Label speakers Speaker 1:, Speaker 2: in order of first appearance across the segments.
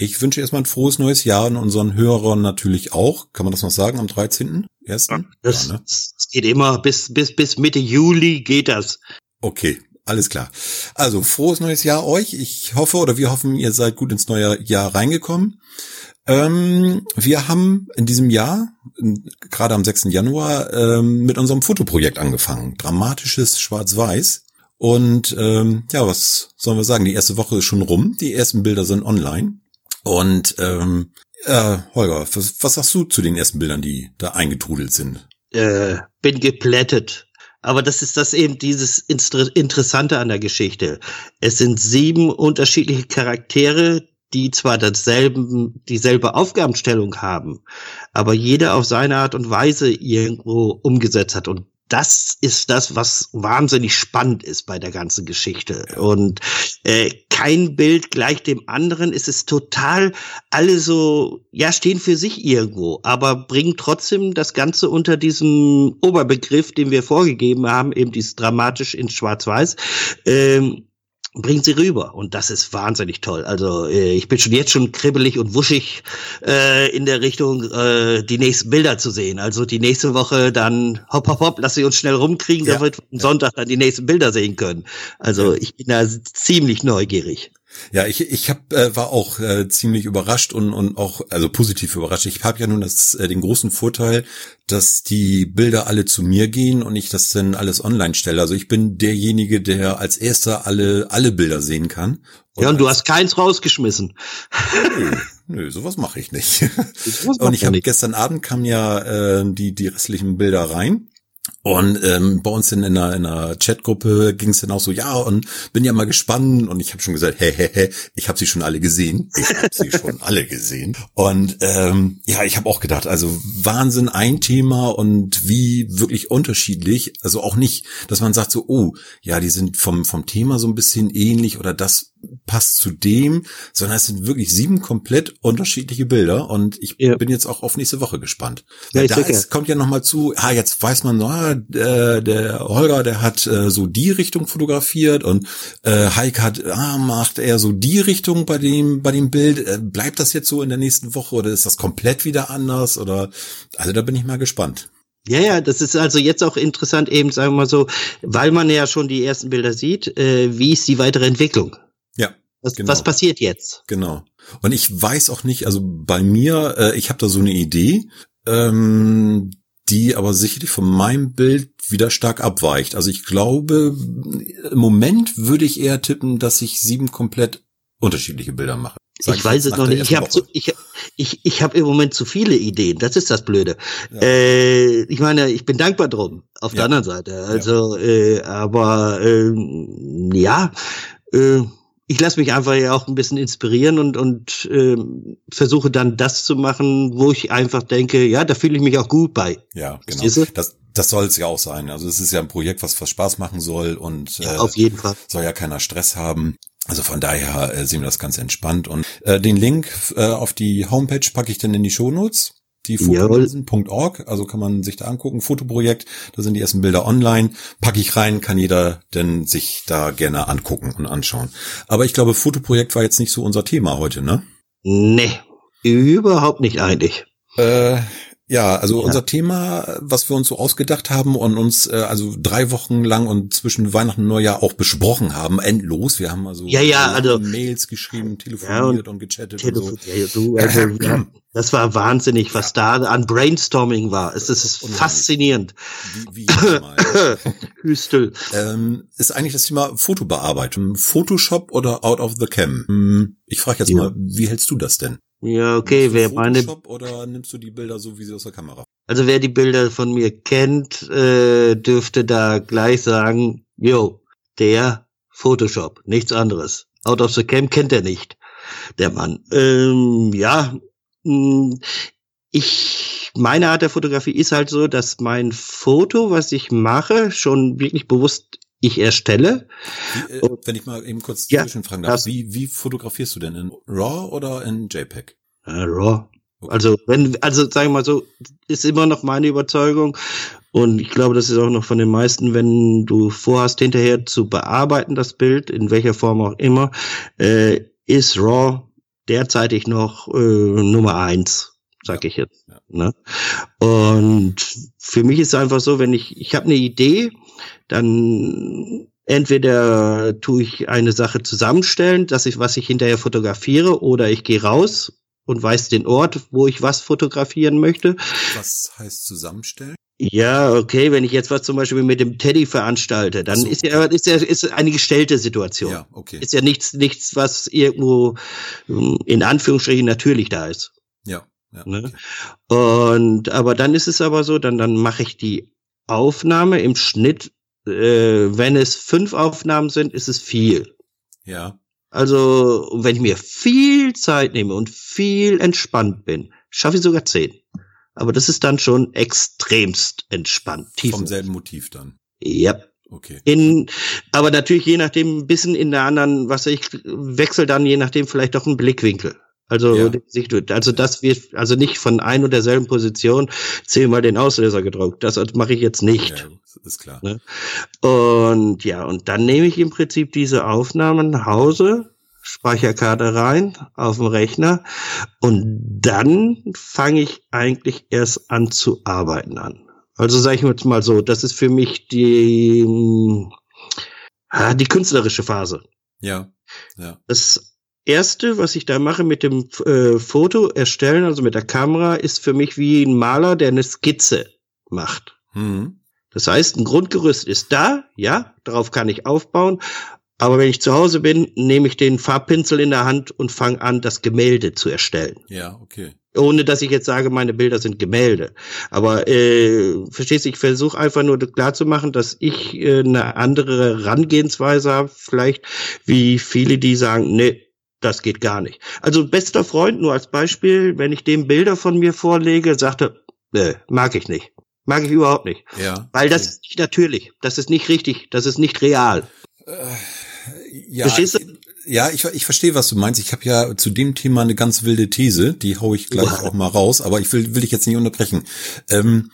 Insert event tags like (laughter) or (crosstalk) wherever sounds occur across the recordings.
Speaker 1: Ich wünsche erstmal ein frohes neues Jahr und unseren Hörern natürlich auch. Kann man das noch sagen am 13.1.?
Speaker 2: Ja, das, ja, ne? das geht immer bis, bis, bis Mitte Juli geht das.
Speaker 1: Okay, alles klar. Also frohes neues Jahr euch. Ich hoffe oder wir hoffen, ihr seid gut ins neue Jahr reingekommen. Ähm, wir haben in diesem Jahr, gerade am 6. Januar, ähm, mit unserem Fotoprojekt angefangen. Dramatisches Schwarz-Weiß. Und ähm, ja, was sollen wir sagen? Die erste Woche ist schon rum. Die ersten Bilder sind online. Und ähm, äh, Holger, was, was sagst du zu den ersten Bildern, die da eingetrudelt sind?
Speaker 2: Äh, bin geplättet. Aber das ist das eben dieses Interessante an der Geschichte. Es sind sieben unterschiedliche Charaktere, die zwar dasselben, dieselbe Aufgabenstellung haben, aber jeder auf seine Art und Weise irgendwo umgesetzt hat. Und das ist das, was wahnsinnig spannend ist bei der ganzen Geschichte. Und äh, kein Bild gleich dem anderen. Es ist total alle so, ja, stehen für sich irgendwo, aber bringen trotzdem das Ganze unter diesem Oberbegriff, den wir vorgegeben haben, eben dieses dramatisch in Schwarz-Weiß. Ähm, bringen sie rüber und das ist wahnsinnig toll. Also äh, ich bin schon jetzt schon kribbelig und wuschig äh, in der Richtung, äh, die nächsten Bilder zu sehen. Also die nächste Woche dann hopp hopp hopp, lass sie uns schnell rumkriegen, ja. damit wir am Sonntag dann die nächsten Bilder sehen können. Also ich bin da ziemlich neugierig.
Speaker 1: Ja, ich, ich hab, äh, war auch äh, ziemlich überrascht und, und auch, also positiv überrascht. Ich habe ja nun das, äh, den großen Vorteil, dass die Bilder alle zu mir gehen und ich das dann alles online stelle. Also ich bin derjenige, der als erster alle, alle Bilder sehen kann.
Speaker 2: Und ja, und du hast keins rausgeschmissen.
Speaker 1: Nö, (laughs) nö sowas mache ich nicht. und ich habe gestern Abend kam ja äh, die, die restlichen Bilder rein. Und ähm, bei uns in, in einer, in einer Chatgruppe ging es dann auch so, ja, und bin ja mal gespannt. Und ich habe schon gesagt, hä, hä, hä, ich habe sie schon alle gesehen. Ich habe sie schon (laughs) alle gesehen. Und ähm, ja, ich habe auch gedacht, also Wahnsinn, ein Thema und wie wirklich unterschiedlich. Also auch nicht, dass man sagt so, oh, ja, die sind vom, vom Thema so ein bisschen ähnlich oder das passt zu dem, sondern es sind wirklich sieben komplett unterschiedliche Bilder und ich ja. bin jetzt auch auf nächste Woche gespannt. Ja, da ist, kommt ja noch mal zu, ah, jetzt weiß man, ah, äh, der Holger, der hat äh, so die Richtung fotografiert und äh, Heike hat, ah, macht er so die Richtung bei dem bei dem Bild. Äh, bleibt das jetzt so in der nächsten Woche oder ist das komplett wieder anders oder also da bin ich mal gespannt.
Speaker 2: Ja, ja, das ist also jetzt auch interessant, eben sagen wir mal so, weil man ja schon die ersten Bilder sieht, äh, wie ist die weitere Entwicklung?
Speaker 1: Ja.
Speaker 2: Was, genau. was passiert jetzt?
Speaker 1: Genau. Und ich weiß auch nicht, also bei mir, äh, ich habe da so eine Idee, ähm, die aber sicherlich von meinem Bild wieder stark abweicht. Also ich glaube, im Moment würde ich eher tippen, dass ich sieben komplett unterschiedliche Bilder mache.
Speaker 2: Sag ich weiß es noch nicht. Ich habe ich, ich, ich hab im Moment zu viele Ideen. Das ist das Blöde. Ja. Äh, ich meine, ich bin dankbar drum. Auf ja. der anderen Seite. Also, ja. äh, aber äh, ja, äh, ich lasse mich einfach ja auch ein bisschen inspirieren und, und äh, versuche dann das zu machen, wo ich einfach denke, ja, da fühle ich mich auch gut bei.
Speaker 1: Ja, genau. Das, das soll es ja auch sein. Also es ist ja ein Projekt, was, was Spaß machen soll und
Speaker 2: ja, äh, auf jeden Fall.
Speaker 1: soll ja keiner Stress haben. Also von daher äh, sehen wir das ganz entspannt. Und äh, den Link äh, auf die Homepage packe ich dann in die Shownotes die Fotolinsen.org, also kann man sich da angucken, Fotoprojekt, da sind die ersten Bilder online, packe ich rein, kann jeder denn sich da gerne angucken und anschauen. Aber ich glaube, Fotoprojekt war jetzt nicht so unser Thema heute, ne?
Speaker 2: Nee, überhaupt nicht eigentlich.
Speaker 1: Äh, ja, also ja. unser Thema, was wir uns so ausgedacht haben und uns äh, also drei Wochen lang und zwischen Weihnachten und Neujahr auch besprochen haben, endlos. Wir haben also,
Speaker 2: ja, ja, also
Speaker 1: Mails geschrieben, telefoniert ja, und, und, gechattet Telefon und so.
Speaker 2: Ja, du, also, (clears throat) das war wahnsinnig, was da an Brainstorming war. Es, es ist Unheimlich. faszinierend. Wie, wie (laughs)
Speaker 1: Hüstel. ähm, ist eigentlich das Thema Fotobearbeitung. Photoshop oder Out of the Cam? Hm, ich frage jetzt mal, wie hältst du das denn?
Speaker 2: Ja, okay, wer meine.
Speaker 1: Oder nimmst du die Bilder so wie sie aus der Kamera?
Speaker 2: Also wer die Bilder von mir kennt, äh, dürfte da gleich sagen, yo, der Photoshop, nichts anderes. Out of the Cam kennt er nicht, der Mann. Ähm, ja, hm, ich, meine Art der Fotografie ist halt so, dass mein Foto, was ich mache, schon wirklich bewusst ich erstelle.
Speaker 1: Wie, äh, wenn ich mal eben kurz ja, zwischenfragen darf, wie, wie fotografierst du denn? In RAW oder in JPEG?
Speaker 2: Äh, RAW. Okay. Also wenn, also sagen wir mal so, ist immer noch meine Überzeugung und ich glaube, das ist auch noch von den meisten, wenn du vorhast, hinterher zu bearbeiten das Bild, in welcher Form auch immer, äh, ist RAW derzeitig noch äh, Nummer eins, sag ich jetzt. Ja. Ne? Und für mich ist es einfach so, wenn ich, ich habe eine Idee, dann entweder tue ich eine Sache zusammenstellen, dass ich, was ich hinterher fotografiere, oder ich gehe raus und weiß den Ort, wo ich was fotografieren möchte.
Speaker 1: Was heißt zusammenstellen?
Speaker 2: Ja, okay, wenn ich jetzt was zum Beispiel mit dem Teddy veranstalte, dann so. ist ja, ist ja ist eine gestellte Situation. Ja, okay. Ist ja nichts, nichts, was irgendwo hm, in Anführungsstrichen natürlich da ist.
Speaker 1: Ja. ja
Speaker 2: ne? okay. Und aber dann ist es aber so, dann dann mache ich die Aufnahme im Schnitt. Äh, wenn es fünf Aufnahmen sind, ist es viel.
Speaker 1: Ja.
Speaker 2: Also, wenn ich mir viel Zeit nehme und viel entspannt bin, schaffe ich sogar zehn. Aber das ist dann schon extremst entspannt.
Speaker 1: Tief Vom selben Motiv dann.
Speaker 2: Ja.
Speaker 1: Okay.
Speaker 2: In, aber natürlich je nachdem ein bisschen in der anderen, was ich wechsle dann je nachdem vielleicht auch einen Blickwinkel. Also, ja. also das wird, also nicht von ein und derselben Position zehnmal den Auslöser gedruckt. Das mache ich jetzt nicht. Ja,
Speaker 1: ist klar.
Speaker 2: Ne? Und ja, und dann nehme ich im Prinzip diese Aufnahmen nach Hause, Speicherkarte rein auf dem Rechner und dann fange ich eigentlich erst an zu arbeiten an. Also sage ich jetzt mal so, das ist für mich die, ah, die künstlerische Phase.
Speaker 1: Ja. ja.
Speaker 2: Das erste, was ich da mache mit dem äh, Foto erstellen, also mit der Kamera, ist für mich wie ein Maler, der eine Skizze macht. Mhm. Das heißt, ein Grundgerüst ist da, ja, darauf kann ich aufbauen. Aber wenn ich zu Hause bin, nehme ich den Farbpinsel in der Hand und fange an, das Gemälde zu erstellen.
Speaker 1: Ja, okay.
Speaker 2: Ohne dass ich jetzt sage, meine Bilder sind Gemälde. Aber äh, verstehst du, ich versuche einfach nur klar zu machen, dass ich äh, eine andere Herangehensweise habe, vielleicht wie viele, die sagen, nee, das geht gar nicht. Also bester Freund, nur als Beispiel, wenn ich dem Bilder von mir vorlege, sagte, äh, mag ich nicht. Mag ich überhaupt nicht.
Speaker 1: Ja.
Speaker 2: Weil das ist nicht natürlich. Das ist nicht richtig. Das ist nicht real. Äh,
Speaker 1: ja, Verstehst du? Ja, ich, ich verstehe, was du meinst. Ich habe ja zu dem Thema eine ganz wilde These, die hau ich gleich ja. auch mal raus, aber ich will, will ich jetzt nicht unterbrechen. Ähm,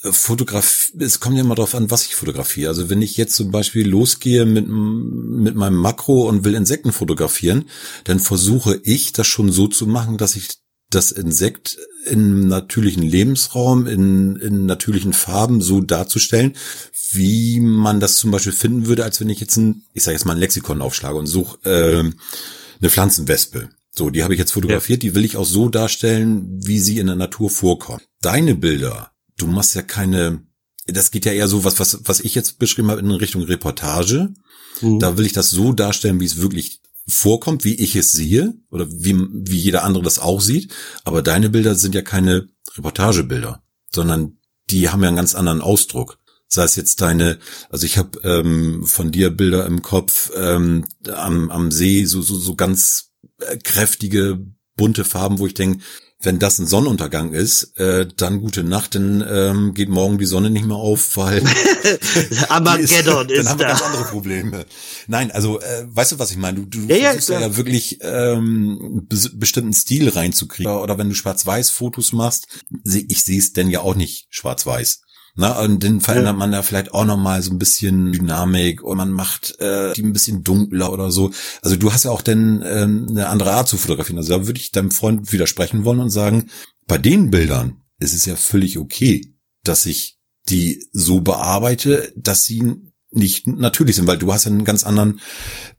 Speaker 1: Fotograf, es kommt ja immer darauf an, was ich fotografiere. Also wenn ich jetzt zum Beispiel losgehe mit, mit meinem Makro und will Insekten fotografieren, dann versuche ich das schon so zu machen, dass ich das Insekt im natürlichen Lebensraum, in, in natürlichen Farben so darzustellen, wie man das zum Beispiel finden würde, als wenn ich jetzt ein, ich sage jetzt mal ein Lexikon aufschlage und suche äh, eine Pflanzenwespe. So, die habe ich jetzt fotografiert, ja. die will ich auch so darstellen, wie sie in der Natur vorkommt. Deine Bilder, du machst ja keine, das geht ja eher so, was, was, was ich jetzt beschrieben habe, in Richtung Reportage. Mhm. Da will ich das so darstellen, wie es wirklich vorkommt, wie ich es sehe oder wie, wie jeder andere das auch sieht. Aber deine Bilder sind ja keine Reportagebilder, sondern die haben ja einen ganz anderen Ausdruck sei es jetzt deine, also ich habe ähm, von dir Bilder im Kopf ähm, am, am See, so, so, so ganz äh, kräftige, bunte Farben, wo ich denke, wenn das ein Sonnenuntergang ist, äh, dann gute Nacht, dann ähm, geht morgen die Sonne nicht mehr auf, weil (laughs)
Speaker 2: Armageddon (laughs) ist,
Speaker 1: ist, dann haben wir da. ganz andere Probleme. Nein, also äh, weißt du, was ich meine? Du, du ja, versuchst ja, ja wirklich ähm, be bestimmten Stil reinzukriegen. Oder wenn du Schwarz-Weiß-Fotos machst, ich sehe es denn ja auch nicht schwarz-weiß. Na, und dann verändert ja. man da vielleicht auch nochmal so ein bisschen Dynamik und man macht äh, die ein bisschen dunkler oder so. Also du hast ja auch dann ähm, eine andere Art zu fotografieren. Also da würde ich deinem Freund widersprechen wollen und sagen, bei den Bildern ist es ja völlig okay, dass ich die so bearbeite, dass sie nicht natürlich sind, weil du hast ja einen ganz anderen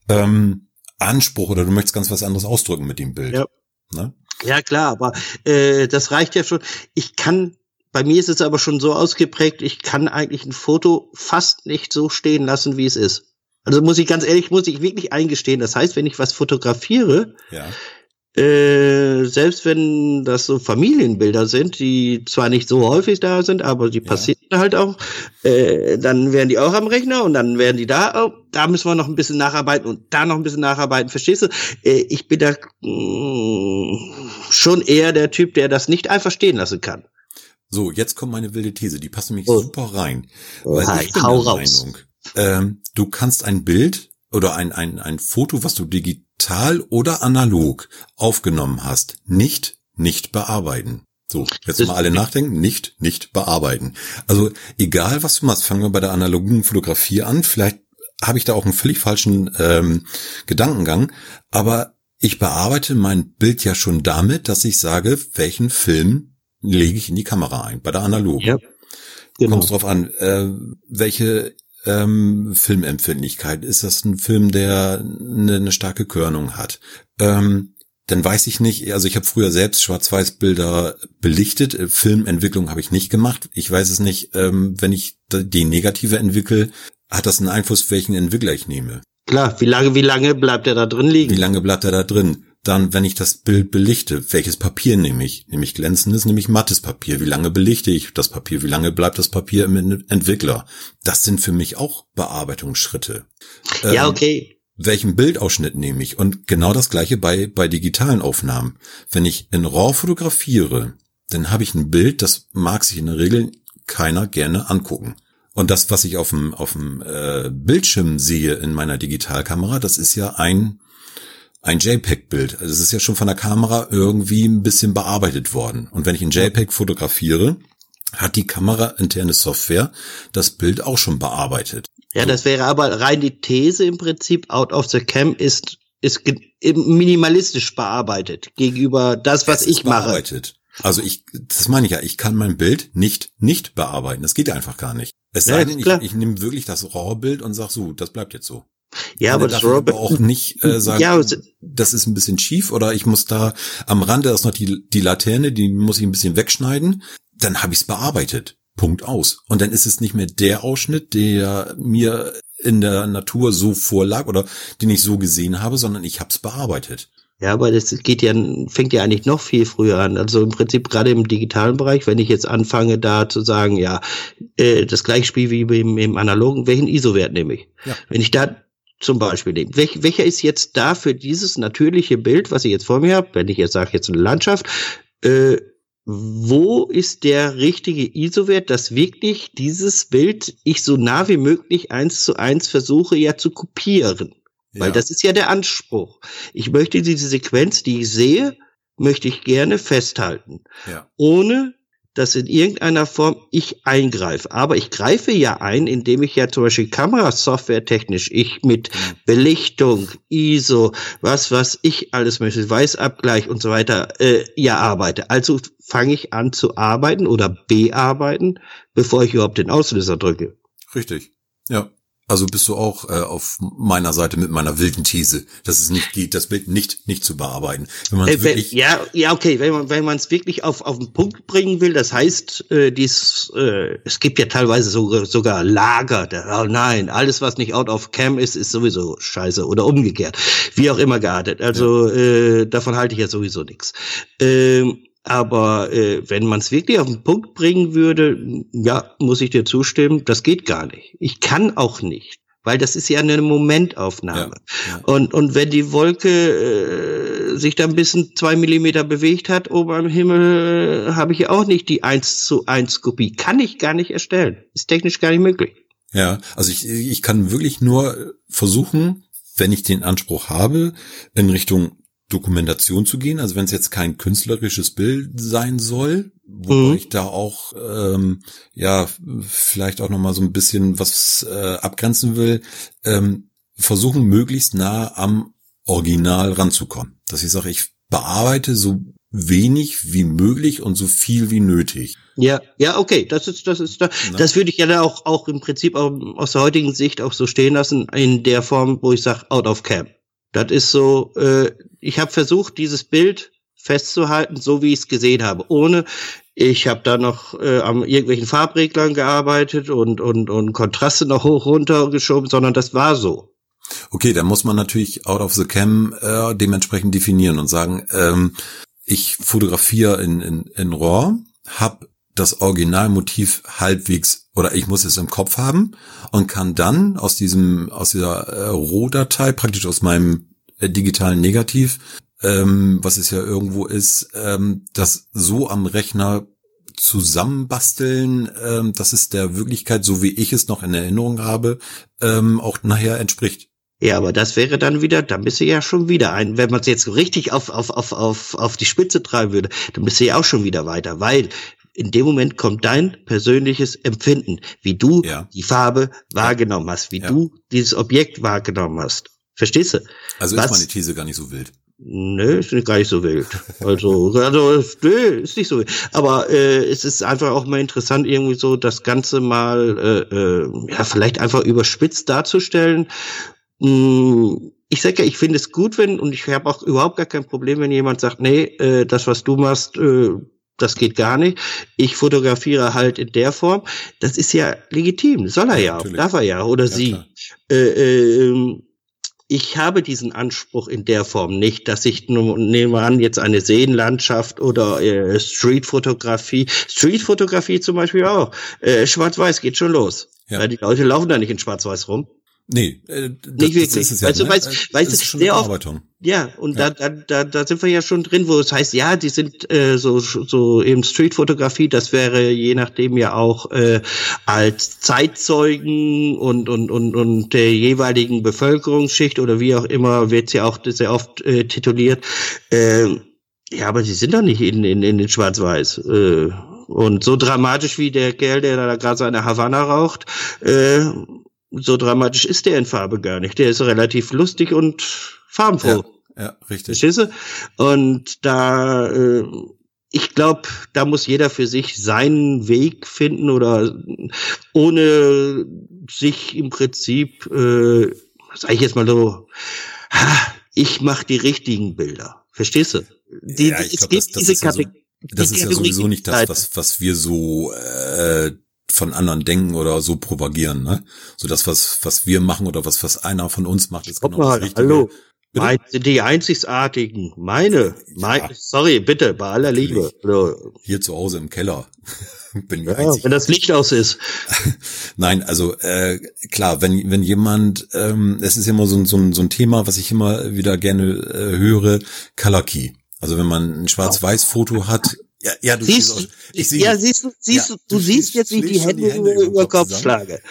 Speaker 1: ähm, Anspruch oder du möchtest ganz was anderes ausdrücken mit dem Bild.
Speaker 2: Ja. Ne? Ja klar, aber äh, das reicht ja schon. Ich kann bei mir ist es aber schon so ausgeprägt, ich kann eigentlich ein Foto fast nicht so stehen lassen, wie es ist. Also muss ich ganz ehrlich, muss ich wirklich eingestehen. Das heißt, wenn ich was fotografiere, ja. äh, selbst wenn das so Familienbilder sind, die zwar nicht so häufig da sind, aber die passieren ja. halt auch, äh, dann werden die auch am Rechner und dann werden die da, oh, da müssen wir noch ein bisschen nacharbeiten und da noch ein bisschen nacharbeiten, verstehst du? Äh, ich bin da mh, mm, schon eher der Typ, der das nicht einfach stehen lassen kann.
Speaker 1: So, jetzt kommt meine wilde These, die passt nämlich oh. super rein.
Speaker 2: Weil oh, ich bin der raus. Meinung,
Speaker 1: ähm, du kannst ein Bild oder ein, ein, ein Foto, was du digital oder analog aufgenommen hast, nicht, nicht bearbeiten. So, jetzt mal alle nachdenken, nicht, nicht bearbeiten. Also egal, was du machst, fangen wir bei der analogen Fotografie an. Vielleicht habe ich da auch einen völlig falschen ähm, Gedankengang, aber ich bearbeite mein Bild ja schon damit, dass ich sage, welchen Film lege ich in die Kamera ein, bei der analogen. Ja, genau. Kommt drauf an, äh, welche ähm, Filmempfindlichkeit? Ist das ein Film, der eine, eine starke Körnung hat? Ähm, dann weiß ich nicht, also ich habe früher selbst Schwarz-Weiß-Bilder belichtet, äh, Filmentwicklung habe ich nicht gemacht. Ich weiß es nicht, ähm, wenn ich die negative entwickle, hat das einen Einfluss, welchen Entwickler ich nehme.
Speaker 2: Klar, wie lange, wie lange bleibt er da drin liegen?
Speaker 1: Wie lange bleibt er da drin? Dann, wenn ich das Bild belichte, welches Papier nehme ich? Nehme ich glänzendes, nehme ich mattes Papier? Wie lange belichte ich das Papier? Wie lange bleibt das Papier im Entwickler? Das sind für mich auch Bearbeitungsschritte.
Speaker 2: Ja, ähm, okay.
Speaker 1: Welchen Bildausschnitt nehme ich? Und genau das gleiche bei, bei digitalen Aufnahmen. Wenn ich in RAW fotografiere, dann habe ich ein Bild, das mag sich in der Regel keiner gerne angucken. Und das, was ich auf dem, auf dem äh, Bildschirm sehe in meiner Digitalkamera, das ist ja ein ein JPEG-Bild. Also es ist ja schon von der Kamera irgendwie ein bisschen bearbeitet worden. Und wenn ich ein JPEG fotografiere, hat die Kamera interne Software das Bild auch schon bearbeitet.
Speaker 2: Ja, das wäre aber rein die These im Prinzip, out of the cam ist, ist minimalistisch bearbeitet gegenüber das, was ich mache. Bearbeitet.
Speaker 1: Also ich, das meine ich ja, ich kann mein Bild nicht, nicht bearbeiten. Das geht einfach gar nicht. Es sei denn, ich, ich nehme wirklich das RAW-Bild und sag so, das bleibt jetzt so.
Speaker 2: Ja, aber das Robert
Speaker 1: auch nicht äh, sagen, ja, das ist ein bisschen schief oder ich muss da am Rande ist noch die, die Laterne, die muss ich ein bisschen wegschneiden. Dann habe ich es bearbeitet. Punkt aus. Und dann ist es nicht mehr der Ausschnitt, der mir in der Natur so vorlag oder den ich so gesehen habe, sondern ich habe es bearbeitet.
Speaker 2: Ja, aber das geht ja, fängt ja eigentlich noch viel früher an. Also im Prinzip gerade im digitalen Bereich, wenn ich jetzt anfange, da zu sagen, ja, äh, das gleiche Spiel wie im, im analogen, welchen ISO-Wert nehme ich? Ja. Wenn ich da zum Beispiel nehmen. Welch, welcher ist jetzt da für dieses natürliche Bild, was ich jetzt vor mir habe, wenn ich jetzt sage, jetzt eine Landschaft, äh, wo ist der richtige ISO-Wert, dass wirklich dieses Bild ich so nah wie möglich eins zu eins versuche ja zu kopieren? Ja. Weil das ist ja der Anspruch. Ich möchte diese Sequenz, die ich sehe, möchte ich gerne festhalten. Ja. Ohne dass in irgendeiner Form ich eingreife. Aber ich greife ja ein, indem ich ja zum Beispiel Kamerasoftware technisch, ich mit. Belichtung, ISO, was was ich alles möchte, Weißabgleich und so weiter, äh, ja arbeite. Also fange ich an zu arbeiten oder bearbeiten, bevor ich überhaupt den Auslöser drücke.
Speaker 1: Richtig. Ja. Also bist du auch äh, auf meiner Seite mit meiner wilden These, dass es nicht geht, das Bild nicht nicht zu bearbeiten.
Speaker 2: Wenn man äh, wirklich ja, ja, okay, wenn man wenn man es wirklich auf auf den Punkt bringen will, das heißt, äh, dies, äh, es gibt ja teilweise sogar sogar Lager. Der, oh nein, alles was nicht out of cam ist, ist sowieso scheiße oder umgekehrt, wie auch immer geartet. Also ja. äh, davon halte ich ja sowieso nichts. Ähm, aber äh, wenn man es wirklich auf den Punkt bringen würde, ja, muss ich dir zustimmen, das geht gar nicht. Ich kann auch nicht, weil das ist ja eine Momentaufnahme. Ja, ja. Und, und wenn die Wolke äh, sich da ein bisschen zwei Millimeter bewegt hat oben am Himmel, äh, habe ich ja auch nicht die eins zu eins Kopie. Kann ich gar nicht erstellen. Ist technisch gar nicht möglich.
Speaker 1: Ja, also ich, ich kann wirklich nur versuchen, wenn ich den Anspruch habe, in Richtung Dokumentation zu gehen, also wenn es jetzt kein künstlerisches Bild sein soll, wo mhm. ich da auch ähm, ja vielleicht auch noch mal so ein bisschen was äh, abgrenzen will, ähm, versuchen möglichst nah am Original ranzukommen, dass ich sage, ich bearbeite so wenig wie möglich und so viel wie nötig.
Speaker 2: Ja, ja, okay, das ist, das ist, das, das würde ich ja dann auch, auch im Prinzip auch aus der heutigen Sicht auch so stehen lassen, in der Form, wo ich sage, out of cam. Das ist so, äh, ich habe versucht, dieses Bild festzuhalten, so wie ich es gesehen habe, ohne ich habe da noch äh, am irgendwelchen Farbreglern gearbeitet und und und Kontraste noch hoch runter geschoben, sondern das war so.
Speaker 1: Okay, dann muss man natürlich out of the cam äh, dementsprechend definieren und sagen, ähm, ich fotografiere in, in, in RAW, hab das Originalmotiv halbwegs oder ich muss es im Kopf haben und kann dann aus diesem aus dieser äh, Rohdatei praktisch aus meinem äh, digitalen Negativ, ähm, was es ja irgendwo ist, ähm, das so am Rechner zusammenbasteln, ähm, dass es der Wirklichkeit, so wie ich es noch in Erinnerung habe, ähm, auch nachher entspricht.
Speaker 2: Ja, aber das wäre dann wieder, da bist du ja schon wieder ein, wenn man es jetzt richtig auf, auf, auf, auf, auf die Spitze treiben würde, dann bist du ja auch schon wieder weiter, weil in dem Moment kommt dein persönliches Empfinden, wie du ja. die Farbe wahrgenommen hast, wie ja. du dieses Objekt wahrgenommen hast. Verstehst du?
Speaker 1: Also Was, ist meine These gar nicht so wild.
Speaker 2: Nö, ist gar nicht so wild. Also, also nö, ist nicht so wild. Aber äh, es ist einfach auch mal interessant, irgendwie so das Ganze mal äh, äh, ja vielleicht einfach überspitzt darzustellen. Hm, ich sage ja, ich finde es gut, wenn, und ich habe auch überhaupt gar kein Problem, wenn jemand sagt, nee, äh, das, was du machst, äh, das geht gar nicht. Ich fotografiere halt in der Form. Das ist ja legitim. Soll er ja, ja darf er ja oder ja, sie. Äh, äh, ich habe diesen Anspruch in der Form nicht, dass ich nehme an, jetzt eine Seenlandschaft oder äh, Streetfotografie. Streetfotografie zum Beispiel auch. Äh, Schwarz-Weiß geht schon los. Ja. Die Leute laufen da nicht in Schwarz-Weiß rum.
Speaker 1: Nee,
Speaker 2: äh, das, nicht wirklich. Das weißt ja, du, weißt, ne? weißt du, sehr oft, ja, und ja. Da, da, da, sind wir ja schon drin, wo es heißt, ja, die sind äh, so, so eben Streetfotografie, das wäre je nachdem ja auch äh, als Zeitzeugen und, und, und, und der jeweiligen Bevölkerungsschicht oder wie auch immer, wird sie auch sehr oft äh, tituliert. Äh, ja, aber sie sind doch nicht in, in, in den Schwarz-Weiß. Äh, und so dramatisch wie der Kerl, der da gerade seine Havanna raucht, äh, so dramatisch ist der in Farbe gar nicht. Der ist relativ lustig und farbenfroh.
Speaker 1: Ja, ja richtig.
Speaker 2: Verstehst du? Und da, äh, ich glaube, da muss jeder für sich seinen Weg finden oder ohne sich im Prinzip, äh, sag ich jetzt mal so, ha, ich mache die richtigen Bilder. Verstehst du?
Speaker 1: Die, ja, ich glaub, das, das, ist ja so, das ist ja sowieso nicht das, was, was wir so äh, von anderen denken oder so propagieren, ne? So das, was, was wir machen oder was, was einer von uns macht, ist
Speaker 2: genau mal, das Richtige. Hallo. Mein, sind die einzigartigen. Meine, mein, ja. sorry, bitte, bei aller Liebe.
Speaker 1: Also, Hier zu Hause im Keller. (laughs)
Speaker 2: Bin ja, wenn das Licht aus ist. (laughs)
Speaker 1: Nein, also äh, klar, wenn wenn jemand, ähm, es ist immer so, so, so ein Thema, was ich immer wieder gerne äh, höre, Color Key. Also wenn man ein Schwarz-Weiß-Foto hat,
Speaker 2: ja, ja, du siehst, siehst ich sehe. Ja, siehst du, siehst ja, du, du siehst jetzt, wie die Hände, die Hände über, über Kopf schlage.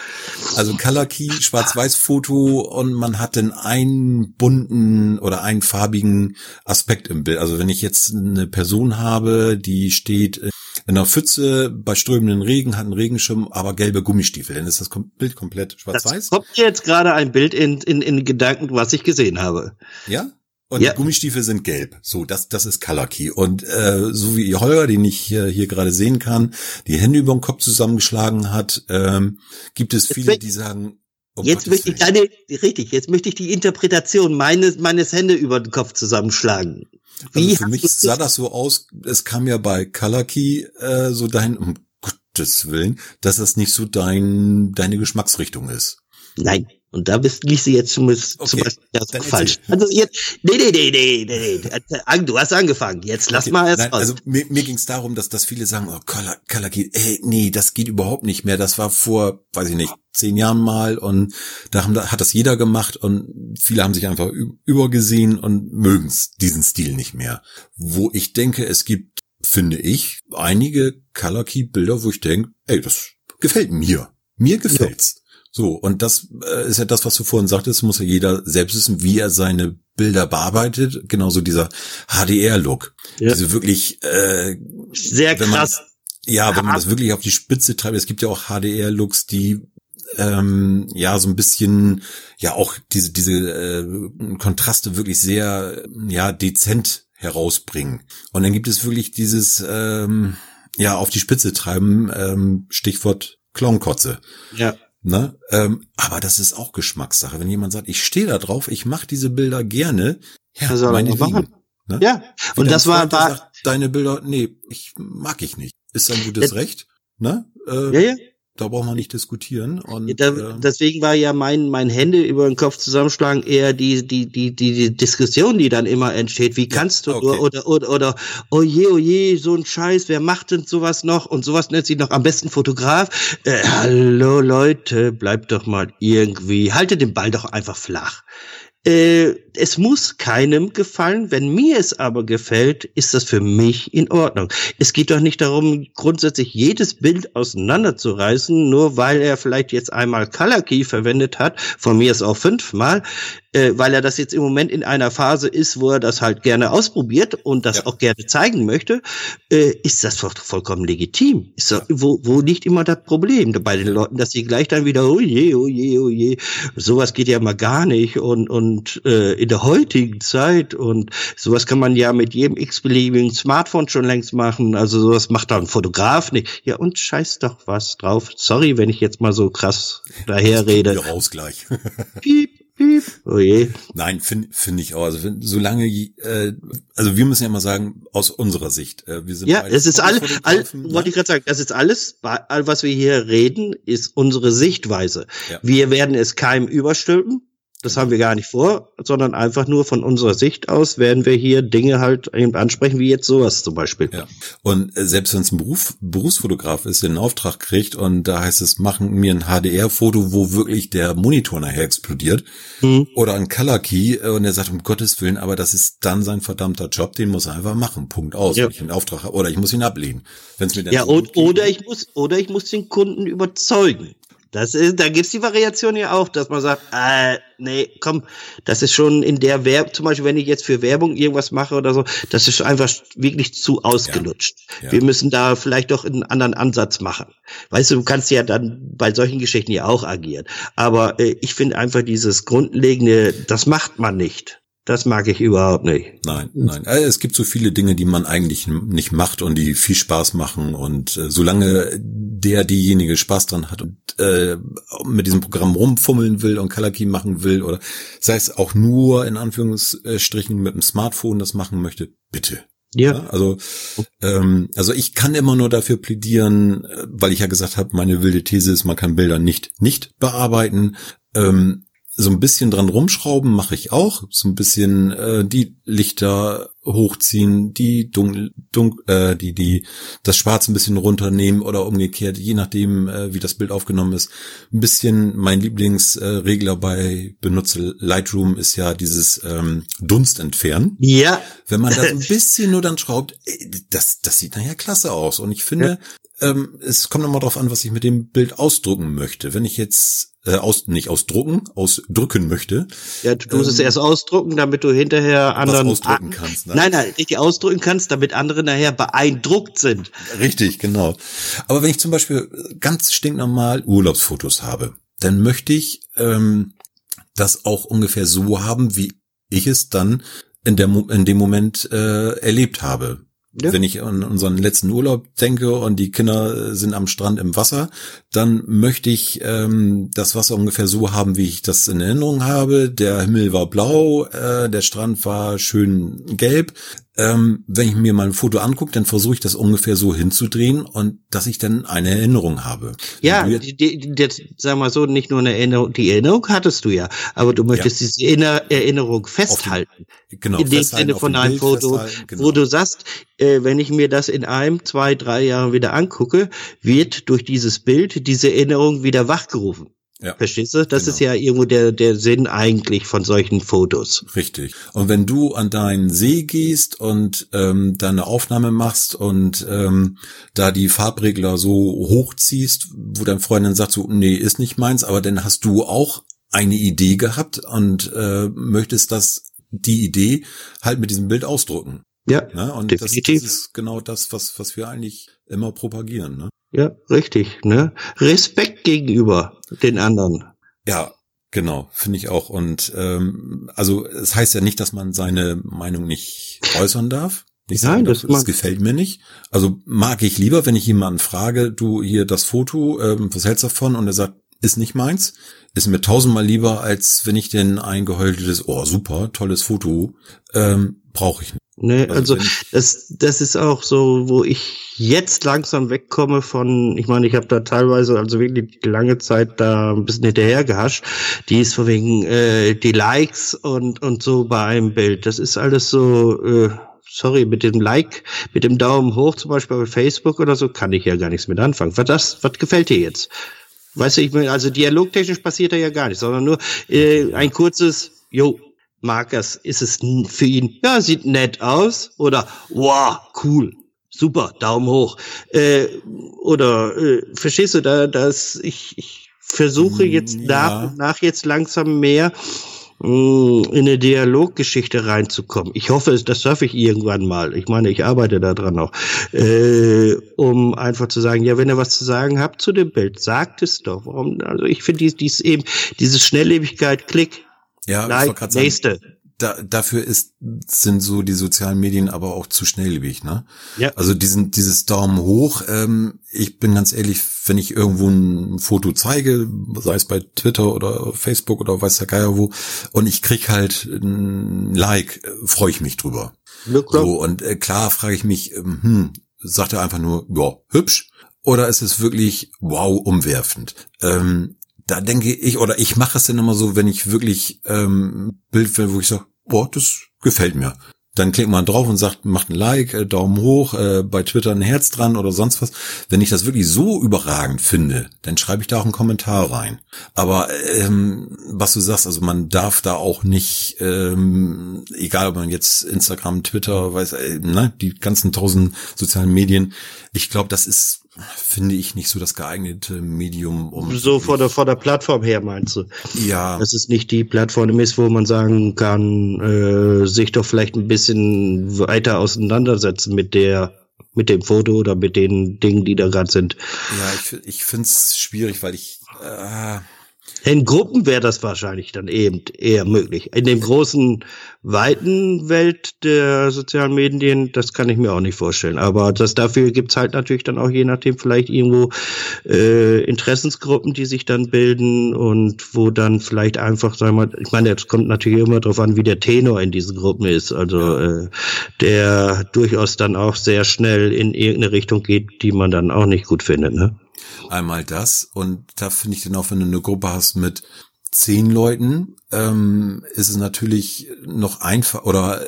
Speaker 1: Also Color Key, Schwarz-Weiß-Foto und man hat den einen bunten oder einen farbigen Aspekt im Bild. Also wenn ich jetzt eine Person habe, die steht in einer Pfütze bei strömenden Regen, hat einen Regenschirm, aber gelbe Gummistiefel, dann ist das Bild komplett schwarz-weiß.
Speaker 2: Kommt jetzt gerade ein Bild in, in, in Gedanken, was ich gesehen habe.
Speaker 1: Ja? Und ja. die Gummistiefel sind gelb. So, das, das ist Color Key. Und äh, so wie Holger, den ich hier, hier gerade sehen kann, die Hände über den Kopf zusammengeschlagen hat, ähm, gibt es viele, die sagen,
Speaker 2: um jetzt Gottes möchte ich deine, richtig, jetzt möchte ich die Interpretation meines, meines Hände über den Kopf zusammenschlagen.
Speaker 1: Wie also für mich sah das so aus, es kam ja bei Color Key äh, so dahin, um Gottes Willen, dass das nicht so dein, deine Geschmacksrichtung ist.
Speaker 2: Nein, und da bist liest du jetzt zumindest okay. zum Beispiel falsch. Also jetzt, nee, nee, nee, nee, nee, nee. Du hast angefangen. Jetzt lass okay. mal erst Nein,
Speaker 1: Also mir, mir ging es darum, dass, dass viele sagen, oh, Color, Color geht, ey, nee, das geht überhaupt nicht mehr. Das war vor, weiß ich nicht, zehn Jahren mal und da haben, hat das jeder gemacht und viele haben sich einfach übergesehen und mögen diesen Stil nicht mehr. Wo ich denke, es gibt, finde ich, einige Color Key Bilder, wo ich denke, ey, das gefällt mir. Mir gefällt's. Ja. So, und das äh, ist ja das, was du vorhin sagtest, muss ja jeder selbst wissen, wie er seine Bilder bearbeitet. Genauso dieser HDR-Look. Ja. Diese wirklich äh,
Speaker 2: sehr krass.
Speaker 1: Man, ja, wenn man das wirklich auf die Spitze treibt, es gibt ja auch HDR-Looks, die ähm, ja so ein bisschen ja auch diese diese äh, Kontraste wirklich sehr ja dezent herausbringen. Und dann gibt es wirklich dieses ähm, ja auf die Spitze treiben ähm, Stichwort Clownkotze.
Speaker 2: Ja.
Speaker 1: Ne? Ähm, aber das ist auch Geschmackssache. Wenn jemand sagt, ich stehe da drauf, ich mache diese Bilder gerne,
Speaker 2: ja, also, meine Lieben, ne? Ja,
Speaker 1: Wie und das war, war sagt, deine Bilder, nee, ich mag ich nicht. Ist ein gutes Recht, ne?
Speaker 2: Äh, ja, ja.
Speaker 1: Da braucht man nicht diskutieren. Und,
Speaker 2: da, äh, deswegen war ja mein, mein Hände über den Kopf zusammenschlagen eher die, die, die, die, die Diskussion, die dann immer entsteht. Wie kannst du, okay. oder, oder, oder, oh je, oh je, so ein Scheiß, wer macht denn sowas noch? Und sowas nennt sich noch am besten Fotograf. Äh, hallo Leute, bleibt doch mal irgendwie, haltet den Ball doch einfach flach. Äh, es muss keinem gefallen. Wenn mir es aber gefällt, ist das für mich in Ordnung. Es geht doch nicht darum, grundsätzlich jedes Bild auseinanderzureißen, nur weil er vielleicht jetzt einmal Color Key verwendet hat, von mir ist auch fünfmal äh, weil er das jetzt im Moment in einer Phase ist, wo er das halt gerne ausprobiert und das ja. auch gerne zeigen möchte, äh, ist das vollkommen legitim. Ist doch, wo, wo liegt immer das Problem bei den Leuten, dass sie gleich dann wieder, oh je, oh je, oh je, sowas geht ja mal gar nicht und, und äh, in der heutigen Zeit und sowas kann man ja mit jedem x-beliebigen Smartphone schon längst machen, also sowas macht dann ein Fotograf nicht. Ja und scheiß doch was drauf. Sorry, wenn ich jetzt mal so krass daherrede.
Speaker 1: Raus gleich.
Speaker 2: Piep. Piep.
Speaker 1: Oh je. Nein, finde find ich auch. Also solange, äh, also wir müssen ja mal sagen, aus unserer Sicht, äh, wir sind
Speaker 2: ja, es ist alles, all, wollte ich gerade sagen, das ist alles, was wir hier reden, ist unsere Sichtweise. Ja. Wir werden es keinem überstülpen. Das haben wir gar nicht vor, sondern einfach nur von unserer Sicht aus werden wir hier Dinge halt eben ansprechen, wie jetzt sowas zum Beispiel.
Speaker 1: Ja. Und äh, selbst wenn es ein Beruf, Berufsfotograf ist, der einen Auftrag kriegt und da heißt es, machen mir ein HDR-Foto, wo wirklich der Monitor nachher explodiert mhm. oder ein Color Key äh, und er sagt, um Gottes Willen, aber das ist dann sein verdammter Job, den muss er einfach machen. Punkt aus. Ja. Wenn ich einen Auftrag habe, oder ich muss ihn ablehnen.
Speaker 2: Wenn's mir dann ja, und, oder ich muss, oder ich muss den Kunden überzeugen. Das ist, da gibt's die Variation ja auch, dass man sagt, äh, nee, komm, das ist schon in der Werbung, zum Beispiel, wenn ich jetzt für Werbung irgendwas mache oder so, das ist einfach wirklich zu ausgelutscht. Ja, ja. Wir müssen da vielleicht doch einen anderen Ansatz machen. Weißt du, du kannst ja dann bei solchen Geschichten ja auch agieren. Aber äh, ich finde einfach dieses Grundlegende, das macht man nicht. Das mag ich überhaupt nicht.
Speaker 1: Nein, nein. Also es gibt so viele Dinge, die man eigentlich nicht macht und die viel Spaß machen. Und äh, solange der, diejenige Spaß dran hat und äh, mit diesem Programm rumfummeln will und Key machen will oder sei es auch nur in Anführungsstrichen mit dem Smartphone das machen möchte, bitte. Ja. ja also, ähm, also ich kann immer nur dafür plädieren, äh, weil ich ja gesagt habe, meine wilde These ist, man kann Bilder nicht nicht bearbeiten. Ähm, so ein bisschen dran rumschrauben mache ich auch. So ein bisschen äh, die Lichter hochziehen, die dunkel, dunkel äh, die die das Schwarz ein bisschen runternehmen oder umgekehrt, je nachdem äh, wie das Bild aufgenommen ist. Ein bisschen mein Lieblingsregler äh, bei benutze Lightroom ist ja dieses ähm, Dunst entfernen.
Speaker 2: Ja.
Speaker 1: Wenn man da so ein (laughs) bisschen nur dann schraubt, äh, das das sieht nachher klasse aus und ich finde ja. Ähm, es kommt immer darauf an, was ich mit dem Bild ausdrucken möchte. Wenn ich jetzt äh, aus, nicht ausdrucken, ausdrücken möchte.
Speaker 2: Ja, du musst ähm, es erst ausdrucken, damit du hinterher anderen
Speaker 1: ausdrücken kannst.
Speaker 2: Ne? Nein, nein, richtig ausdrücken kannst, damit andere nachher beeindruckt sind.
Speaker 1: Richtig, genau. Aber wenn ich zum Beispiel ganz stinknormal Urlaubsfotos habe, dann möchte ich ähm, das auch ungefähr so haben, wie ich es dann in, der, in dem Moment äh, erlebt habe. Ja. Wenn ich an unseren letzten Urlaub denke und die Kinder sind am Strand im Wasser, dann möchte ich ähm, das Wasser ungefähr so haben, wie ich das in Erinnerung habe. Der Himmel war blau, äh, der Strand war schön gelb ähm, wenn ich mir mal ein Foto angucke, dann versuche ich das ungefähr so hinzudrehen und dass ich dann eine Erinnerung habe.
Speaker 2: Ja, die, die, die, sag mal so, nicht nur eine Erinnerung, die Erinnerung hattest du ja, aber du möchtest ja. diese Erinnerung festhalten.
Speaker 1: Den, genau,
Speaker 2: in dem Sinne von einem Foto, genau. wo du sagst, äh, wenn ich mir das in einem, zwei, drei Jahren wieder angucke, wird durch dieses Bild diese Erinnerung wieder wachgerufen. Ja. Verstehst du? Das genau. ist ja irgendwo der, der Sinn eigentlich von solchen Fotos.
Speaker 1: Richtig. Und wenn du an deinen See gehst und ähm, deine Aufnahme machst und ähm, da die Farbregler so hochziehst, wo dein Freund dann sagt so, nee, ist nicht meins, aber dann hast du auch eine Idee gehabt und äh, möchtest das, die Idee halt mit diesem Bild ausdrucken.
Speaker 2: Ja,
Speaker 1: ne? Und definitiv. Das, das ist genau das, was, was wir eigentlich immer propagieren. Ne?
Speaker 2: Ja, richtig. Ne? Respekt gegenüber den anderen.
Speaker 1: Ja, genau, finde ich auch. Und ähm, also es heißt ja nicht, dass man seine Meinung nicht äußern darf. Ich Nein, das, das gefällt mir nicht. Also mag ich lieber, wenn ich jemanden frage, du hier das Foto, ähm, was hältst du davon? Und er sagt, ist nicht meins. Ist mir tausendmal lieber, als wenn ich denn ein geheultes, oh super, tolles Foto, ähm, brauche ich nicht.
Speaker 2: Nee, also, also das, das ist auch so, wo ich jetzt langsam wegkomme von, ich meine, ich habe da teilweise also wirklich lange Zeit da ein bisschen hinterher gehascht. Die ist von wegen äh, die Likes und und so bei einem Bild. Das ist alles so, äh, sorry, mit dem Like, mit dem Daumen hoch zum Beispiel bei Facebook oder so, kann ich ja gar nichts mit anfangen. Was das, was gefällt dir jetzt? Weißt du, ich meine, also dialogtechnisch passiert da ja gar nichts, sondern nur äh, ein kurzes, jo, Markers, ist es für ihn, ja, sieht nett aus oder wow, cool, super, Daumen hoch. Äh, oder äh, verstehst du da, dass ich, ich versuche mm, jetzt ja. nach nach jetzt langsam mehr mh, mm, in eine Dialoggeschichte reinzukommen. Ich hoffe, das schaffe ich irgendwann mal. Ich meine, ich arbeite daran noch, äh, um einfach zu sagen, ja, wenn ihr was zu sagen habt zu dem Bild, sagt es doch. Warum? Also ich finde dies, dies eben diese Schnelllebigkeit, Klick,
Speaker 1: ja, like, ich sagen, nächste. Da, dafür ist, sind so die sozialen Medien aber auch zu schnelllebig, ne? Ja. Also diesen, dieses Daumen hoch, ähm, ich bin ganz ehrlich, wenn ich irgendwo ein Foto zeige, sei es bei Twitter oder Facebook oder weiß der Geier wo, und ich krieg halt ein Like, freue ich mich drüber. Ja, so, und äh, klar frage ich mich, ähm, hm, sagt er einfach nur, ja, hübsch, oder ist es wirklich wow umwerfend? Ähm, da denke ich, oder ich mache es dann immer so, wenn ich wirklich ähm, Bild will, wo ich sage, boah, das gefällt mir. Dann klickt man drauf und sagt, macht ein Like, äh, Daumen hoch, äh, bei Twitter ein Herz dran oder sonst was. Wenn ich das wirklich so überragend finde, dann schreibe ich da auch einen Kommentar rein. Aber ähm, was du sagst, also man darf da auch nicht, ähm, egal ob man jetzt Instagram, Twitter, weiß, äh, ne, die ganzen tausend sozialen Medien, ich glaube, das ist finde ich nicht so das geeignete Medium,
Speaker 2: um. So vor der, vor der Plattform her meinst du?
Speaker 1: Ja.
Speaker 2: Dass es nicht die Plattform ist, wo man sagen kann, äh, sich doch vielleicht ein bisschen weiter auseinandersetzen mit der, mit dem Foto oder mit den Dingen, die da gerade sind.
Speaker 1: Ja, ich, ich finde es schwierig, weil ich, äh,
Speaker 2: in Gruppen wäre das wahrscheinlich dann eben eher möglich. In dem großen, weiten Welt der sozialen Medien, das kann ich mir auch nicht vorstellen. Aber das dafür gibt's halt natürlich dann auch je nachdem vielleicht irgendwo äh, Interessensgruppen, die sich dann bilden und wo dann vielleicht einfach, sagen wir, ich meine, jetzt kommt natürlich immer darauf an, wie der Tenor in diesen Gruppen ist. Also äh, der durchaus dann auch sehr schnell in irgendeine Richtung geht, die man dann auch nicht gut findet. Ne?
Speaker 1: Einmal das und da finde ich dann auch, wenn du eine Gruppe hast mit zehn Leuten, ähm, ist es natürlich noch einfach oder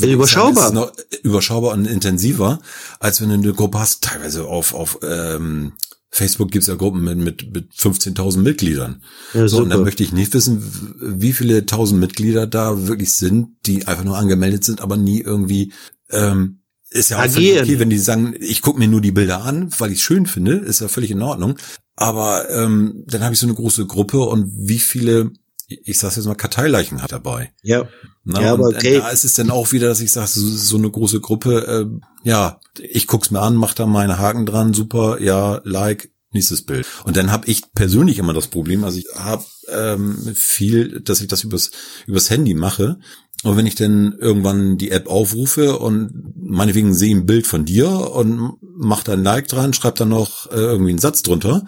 Speaker 2: überschaubar.
Speaker 1: Sagen, noch überschaubar und intensiver, als wenn du eine Gruppe hast, teilweise auf, auf ähm, Facebook gibt's ja Gruppen mit, mit, mit 15.000 Mitgliedern. Ja, so, und da möchte ich nicht wissen, wie viele tausend Mitglieder da wirklich sind, die einfach nur angemeldet sind, aber nie irgendwie ähm, ist ja auch völlig okay, wenn die sagen, ich gucke mir nur die Bilder an, weil ich es schön finde, ist ja völlig in Ordnung. Aber ähm, dann habe ich so eine große Gruppe und wie viele, ich sag's jetzt mal, Karteileichen hat dabei.
Speaker 2: Ja.
Speaker 1: Na, ja, aber okay. Da ist es dann auch wieder, dass ich sage, so, so eine große Gruppe, äh, ja, ich guck's mir an, mach da meine Haken dran, super, ja, like, nächstes Bild. Und dann habe ich persönlich immer das Problem, also ich habe ähm, viel, dass ich das übers, übers Handy mache und wenn ich dann irgendwann die App aufrufe und meinetwegen sehe ein Bild von dir und mach da ein Like dran, schreib dann noch äh, irgendwie einen Satz drunter.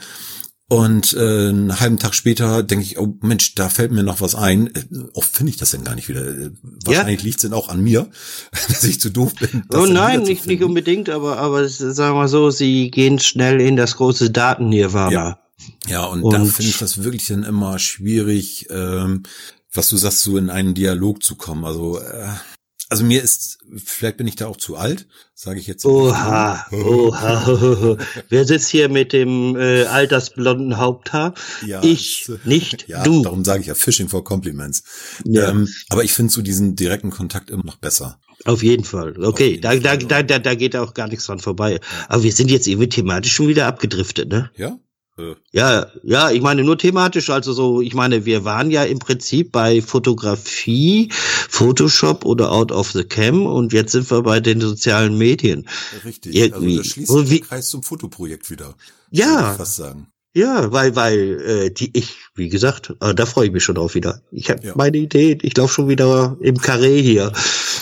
Speaker 1: Und äh, einen halben Tag später denke ich, oh Mensch, da fällt mir noch was ein. Äh, oft finde ich das denn gar nicht wieder. Äh, wahrscheinlich ja. liegt es denn auch an mir, (laughs) dass ich zu doof bin.
Speaker 2: Oh nein, nicht, nicht unbedingt, aber, aber sagen wir so, sie gehen schnell in das große Daten-Nirvana.
Speaker 1: Ja. Ja, und, und da finde ich das wirklich dann immer schwierig, ähm, was du sagst, so in einen Dialog zu kommen. Also, äh, also mir ist, vielleicht bin ich da auch zu alt, sage ich jetzt.
Speaker 2: Oha, oha. Wer sitzt hier mit dem äh, altersblonden Haupthaar? Ja, ich das, nicht,
Speaker 1: ja,
Speaker 2: du.
Speaker 1: Darum sage ich ja Fishing for Compliments. Ja. Ähm, aber ich finde so diesen direkten Kontakt immer noch besser.
Speaker 2: Auf jeden Fall. Okay, jeden da, Fall, da, da, da, geht auch gar nichts dran vorbei. Aber wir sind jetzt irgendwie thematisch schon wieder abgedriftet, ne?
Speaker 1: Ja.
Speaker 2: Äh. Ja, ja, ich meine nur thematisch, also so, ich meine, wir waren ja im Prinzip bei Fotografie, Photoshop oder Out of the Cam und jetzt sind wir bei den sozialen Medien.
Speaker 1: Richtig, Irgendwie. also da schließt sich der Kreis zum Fotoprojekt wieder.
Speaker 2: Ja. fast sagen. Ja, weil, weil äh, die ich, wie gesagt, äh, da freue ich mich schon drauf wieder. Ich habe ja. meine Idee, ich laufe schon wieder im Karree hier.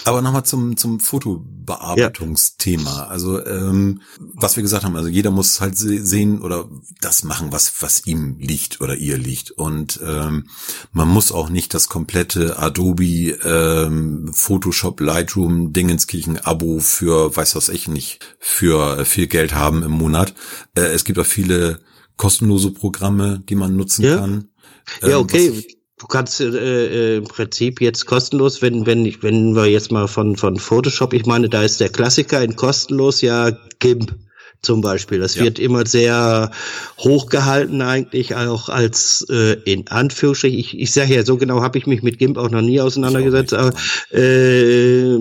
Speaker 1: Aber nochmal zum, zum Fotobearbeitungsthema. Ja. Also, ähm, was wir gesagt haben, also jeder muss halt sehen oder das machen, was, was ihm liegt oder ihr liegt. Und ähm, man muss auch nicht das komplette Adobe ähm, Photoshop Lightroom Dingenskirchen Abo für, weiß was ich nicht, für viel Geld haben im Monat. Äh, es gibt auch viele kostenlose Programme, die man nutzen ja. kann.
Speaker 2: Ja, ähm, okay. Du kannst äh, äh, im Prinzip jetzt kostenlos, wenn wenn ich, wenn wir jetzt mal von von Photoshop, ich meine, da ist der Klassiker in kostenlos ja GIMP zum Beispiel. Das ja. wird immer sehr hochgehalten eigentlich, auch als äh, in Anführungsstrichen. Ich, ich sage ja, so genau habe ich mich mit GIMP auch noch nie auseinandergesetzt, aber, äh,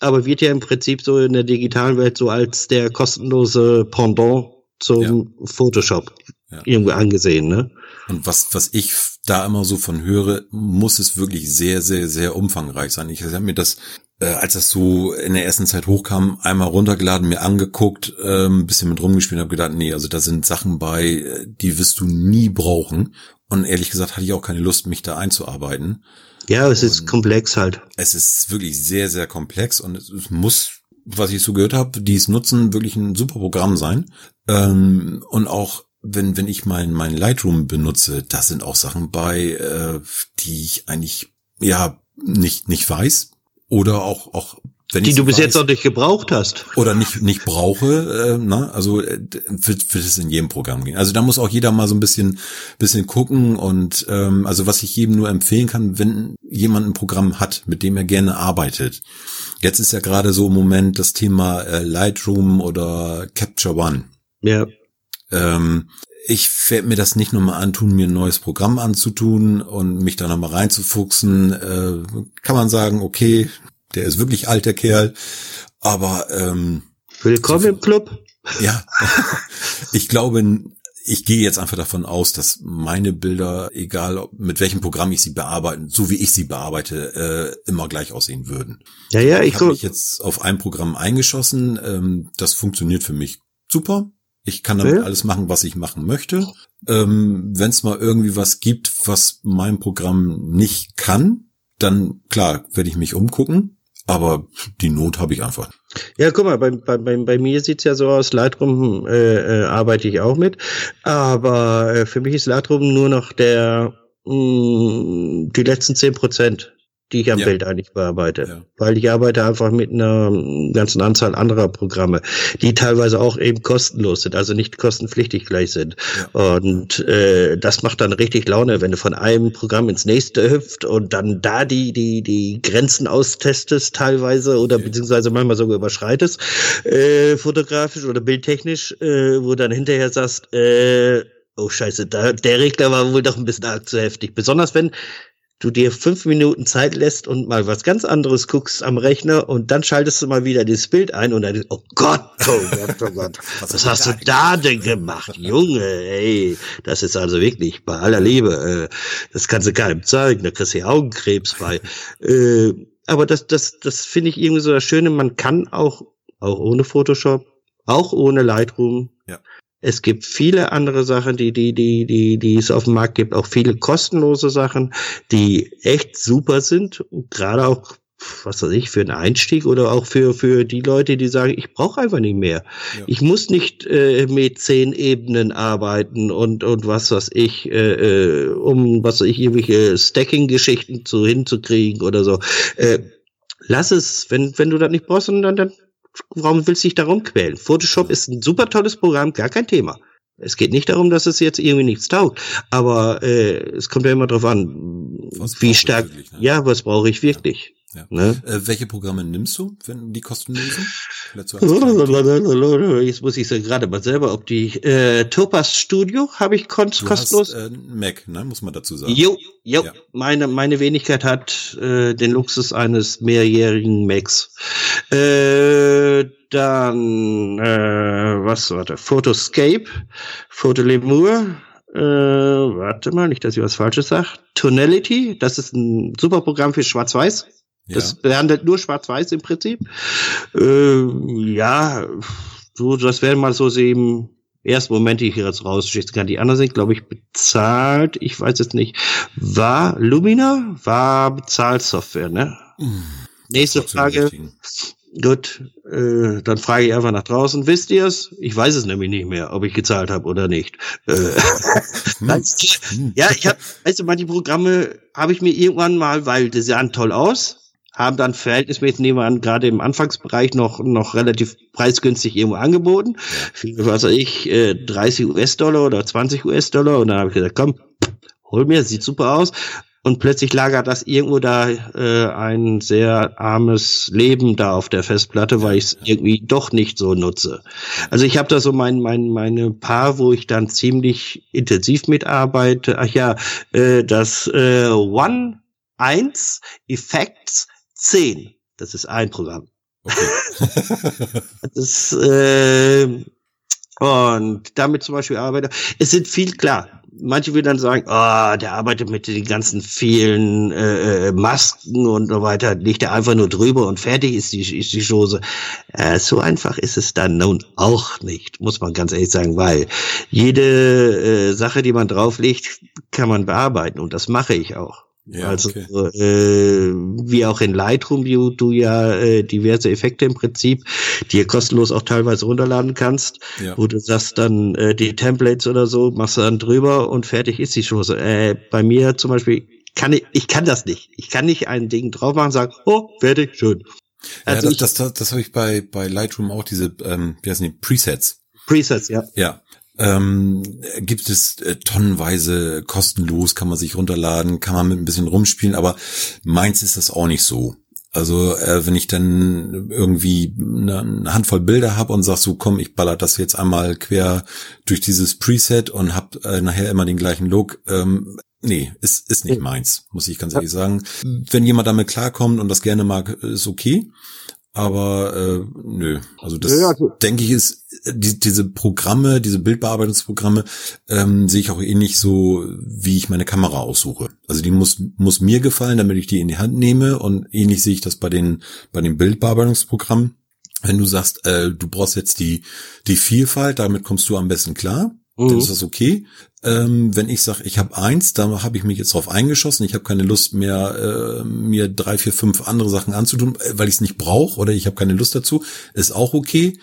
Speaker 2: aber wird ja im Prinzip so in der digitalen Welt so als der kostenlose Pendant zum ja. Photoshop ja. irgendwie angesehen, ne?
Speaker 1: Und was, was ich da immer so von höre, muss es wirklich sehr, sehr, sehr umfangreich sein. Ich habe mir das, äh, als das so in der ersten Zeit hochkam, einmal runtergeladen, mir angeguckt, äh, ein bisschen mit rumgespielt und habe gedacht, nee, also da sind Sachen bei, äh, die wirst du nie brauchen. Und ehrlich gesagt hatte ich auch keine Lust, mich da einzuarbeiten.
Speaker 2: Ja, es ist komplex halt.
Speaker 1: Es ist wirklich sehr, sehr komplex und es muss was ich so gehört habe, die es nutzen, wirklich ein super Programm sein. Ähm, und auch wenn, wenn ich mein, mein Lightroom benutze, da sind auch Sachen bei, äh, die ich eigentlich, ja, nicht, nicht weiß. Oder auch, auch
Speaker 2: wenn die du bis weiß, jetzt auch nicht gebraucht hast.
Speaker 1: Oder nicht, nicht brauche, äh, na, also äh, wird, wird es in jedem Programm gehen. Also da muss auch jeder mal so ein bisschen, bisschen gucken und ähm, also was ich jedem nur empfehlen kann, wenn jemand ein Programm hat, mit dem er gerne arbeitet. Jetzt ist ja gerade so im Moment das Thema äh, Lightroom oder Capture One.
Speaker 2: Ja.
Speaker 1: Ähm, ich werde mir das nicht nochmal antun, mir ein neues Programm anzutun und mich da nochmal reinzufuchsen. Äh, kann man sagen, okay, der ist wirklich alt, der Kerl. Aber ähm,
Speaker 2: willkommen so, im Club.
Speaker 1: Ja, (laughs) ich glaube, ich gehe jetzt einfach davon aus, dass meine Bilder, egal mit welchem Programm ich sie bearbeite, so wie ich sie bearbeite, äh, immer gleich aussehen würden.
Speaker 2: Ja, ja, ich,
Speaker 1: ich habe mich jetzt auf ein Programm eingeschossen. Ähm, das funktioniert für mich super. Ich kann damit ja. alles machen, was ich machen möchte. Ähm, Wenn es mal irgendwie was gibt, was mein Programm nicht kann, dann klar werde ich mich umgucken. Aber die Not habe ich einfach.
Speaker 2: Ja, guck mal, bei, bei, bei mir sieht's ja so aus, Lightroom äh, äh, arbeite ich auch mit. Aber äh, für mich ist Lightroom nur noch der mh, mm, die letzten zehn Prozent die ich am ja. Bild eigentlich bearbeite. Ja. Weil ich arbeite einfach mit einer ganzen Anzahl anderer Programme, die teilweise auch eben kostenlos sind, also nicht kostenpflichtig gleich sind. Ja. Und äh, das macht dann richtig Laune, wenn du von einem Programm ins nächste hüpft und dann da die, die, die Grenzen austestest teilweise oder okay. beziehungsweise manchmal sogar überschreitest, äh, fotografisch oder bildtechnisch, äh, wo dann hinterher sagst, äh, oh scheiße, da, der Regler war wohl doch ein bisschen arg zu heftig. Besonders wenn du dir fünf Minuten Zeit lässt und mal was ganz anderes guckst am Rechner und dann schaltest du mal wieder dieses Bild ein und dann, oh Gott, oh Gott, oh Gott, (laughs) was, was hast du da denn gemacht, Junge, ey, das ist also wirklich bei aller Liebe, äh, das kannst du keinem zeigen, da kriegst du ja Augenkrebs bei. (laughs) Äh, aber das, das, das finde ich irgendwie so das Schöne, man kann auch, auch ohne Photoshop, auch ohne Lightroom, ja. Es gibt viele andere Sachen, die, die, die, die, die es auf dem Markt gibt, auch viele kostenlose Sachen, die echt super sind. Gerade auch, was weiß ich, für einen Einstieg oder auch für, für die Leute, die sagen, ich brauche einfach nicht mehr. Ja. Ich muss nicht äh, mit zehn Ebenen arbeiten und, und was weiß ich, äh, äh um was weiß ich, irgendwelche Stacking-Geschichten zu hinzukriegen oder so. Äh, lass es, wenn, wenn du das nicht brauchst, dann, dann warum willst du dich darum quälen? Photoshop ist ein super tolles Programm, gar kein Thema. Es geht nicht darum, dass es jetzt irgendwie nichts taugt, aber äh, es kommt ja immer darauf an, was wie stark. Wirklich, ne? Ja, was brauche ich wirklich?
Speaker 1: Ja. Ne? Äh, welche Programme nimmst du, wenn die kostenlosen?
Speaker 2: Jetzt muss ich so gerade mal selber, ob die äh, Topaz Studio habe ich kon du kostenlos.
Speaker 1: Hast, äh, Mac, ne, muss man dazu sagen.
Speaker 2: Jo, jo. Ja. Meine meine Wenigkeit hat äh, den Luxus eines mehrjährigen Macs. Äh, dann äh, was warte, Photoscape, Photolemur. Äh, warte mal, nicht, dass ich was Falsches sage. Tonality, das ist ein super Programm für Schwarz-Weiß. Das ja. behandelt nur Schwarz-Weiß im Prinzip. Äh, ja, so, das wären mal so sieben ersten Momente, die ich jetzt rausschießen kann. Die anderen sind, glaube ich, bezahlt. Ich weiß jetzt nicht. War Lumina? War Bezahlsoftware, ne? Nächste Frage. Gut, äh, dann frage ich einfach nach draußen. Wisst ihr es? Ich weiß es nämlich nicht mehr, ob ich gezahlt habe oder nicht. Äh, (laughs) ja, ich habe, weißt du, manche Programme habe ich mir irgendwann mal, weil die sahen toll aus, haben dann verhältnismäßig nehmen wir an, gerade im Anfangsbereich noch noch relativ preisgünstig irgendwo angeboten. Für, was weiß ich, äh, 30 US-Dollar oder 20 US-Dollar. Und dann habe ich gesagt, komm, hol mir, sieht super aus. Und plötzlich lagert das irgendwo da äh, ein sehr armes Leben da auf der Festplatte, weil ich es irgendwie doch nicht so nutze. Also ich habe da so mein, mein, meine Paar, wo ich dann ziemlich intensiv mitarbeite. Ach ja, äh, das äh, One 1 Effects 10. Das ist ein Programm. Okay. (laughs) das ist, äh, und damit zum Beispiel arbeite. Es sind viel klar. Manche will dann sagen, oh, der arbeitet mit den ganzen vielen äh, äh, Masken und so weiter, liegt er einfach nur drüber und fertig ist die, ist die Chose. Äh, so einfach ist es dann nun auch nicht, muss man ganz ehrlich sagen, weil jede äh, Sache, die man drauflegt, kann man bearbeiten und das mache ich auch. Ja, also okay. äh, wie auch in Lightroom, wie du ja äh, diverse Effekte im Prinzip, die ihr kostenlos auch teilweise runterladen kannst, ja. wo du sagst dann äh, die Templates oder so, machst du dann drüber und fertig ist die Chose. Äh, bei mir zum Beispiel kann ich, ich kann das nicht. Ich kann nicht ein Ding drauf machen und sagen, oh, fertig, schön.
Speaker 1: Also ja, das, das, das, das habe ich bei, bei Lightroom auch, diese, ähm, wie heißen die, Presets.
Speaker 2: Presets, ja.
Speaker 1: Ja, ähm, gibt es äh, tonnenweise kostenlos, kann man sich runterladen, kann man mit ein bisschen rumspielen, aber meins ist das auch nicht so. Also äh, wenn ich dann irgendwie eine, eine Handvoll Bilder habe und sag so, komm, ich baller das jetzt einmal quer durch dieses Preset und hab äh, nachher immer den gleichen Look, ähm, nee, ist, ist nicht meins, muss ich ganz ehrlich sagen. Wenn jemand damit klarkommt und das gerne mag, ist okay. Aber äh, nö, also das ja, ja. denke ich ist die, diese Programme, diese Bildbearbeitungsprogramme ähm, sehe ich auch ähnlich so, wie ich meine Kamera aussuche. Also die muss muss mir gefallen, damit ich die in die Hand nehme und ähnlich sehe ich das bei den bei den Bildbearbeitungsprogrammen. Wenn du sagst, äh, du brauchst jetzt die die Vielfalt, damit kommst du am besten klar, mhm. dann ist das okay. Ähm, wenn ich sage, ich habe eins, da habe ich mich jetzt drauf eingeschossen, ich habe keine Lust mehr, äh, mir drei, vier, fünf andere Sachen anzutun, äh, weil ich es nicht brauche oder ich habe keine Lust dazu, ist auch okay.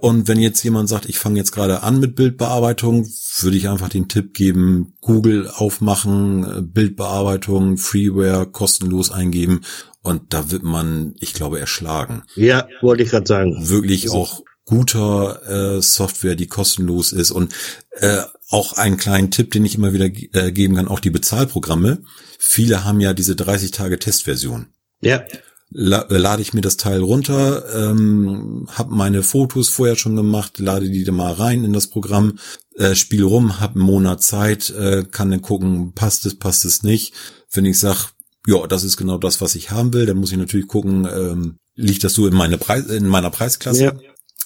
Speaker 1: Und wenn jetzt jemand sagt, ich fange jetzt gerade an mit Bildbearbeitung, würde ich einfach den Tipp geben, Google aufmachen, äh, Bildbearbeitung, Freeware kostenlos eingeben und da wird man, ich glaube, erschlagen.
Speaker 2: Ja, wollte ich gerade sagen.
Speaker 1: Wirklich auch guter äh, Software, die kostenlos ist und äh, auch einen kleinen Tipp, den ich immer wieder äh, geben kann, auch die Bezahlprogramme. Viele haben ja diese 30 Tage Testversion.
Speaker 2: Ja.
Speaker 1: La lade ich mir das Teil runter, ähm, habe meine Fotos vorher schon gemacht, lade die da mal rein in das Programm, äh, spiel rum, habe einen Monat Zeit, äh, kann dann gucken, passt es, passt es nicht. Wenn ich sag, ja, das ist genau das, was ich haben will, dann muss ich natürlich gucken, ähm, liegt das so in, meine Preis, in meiner Preisklasse? Ja.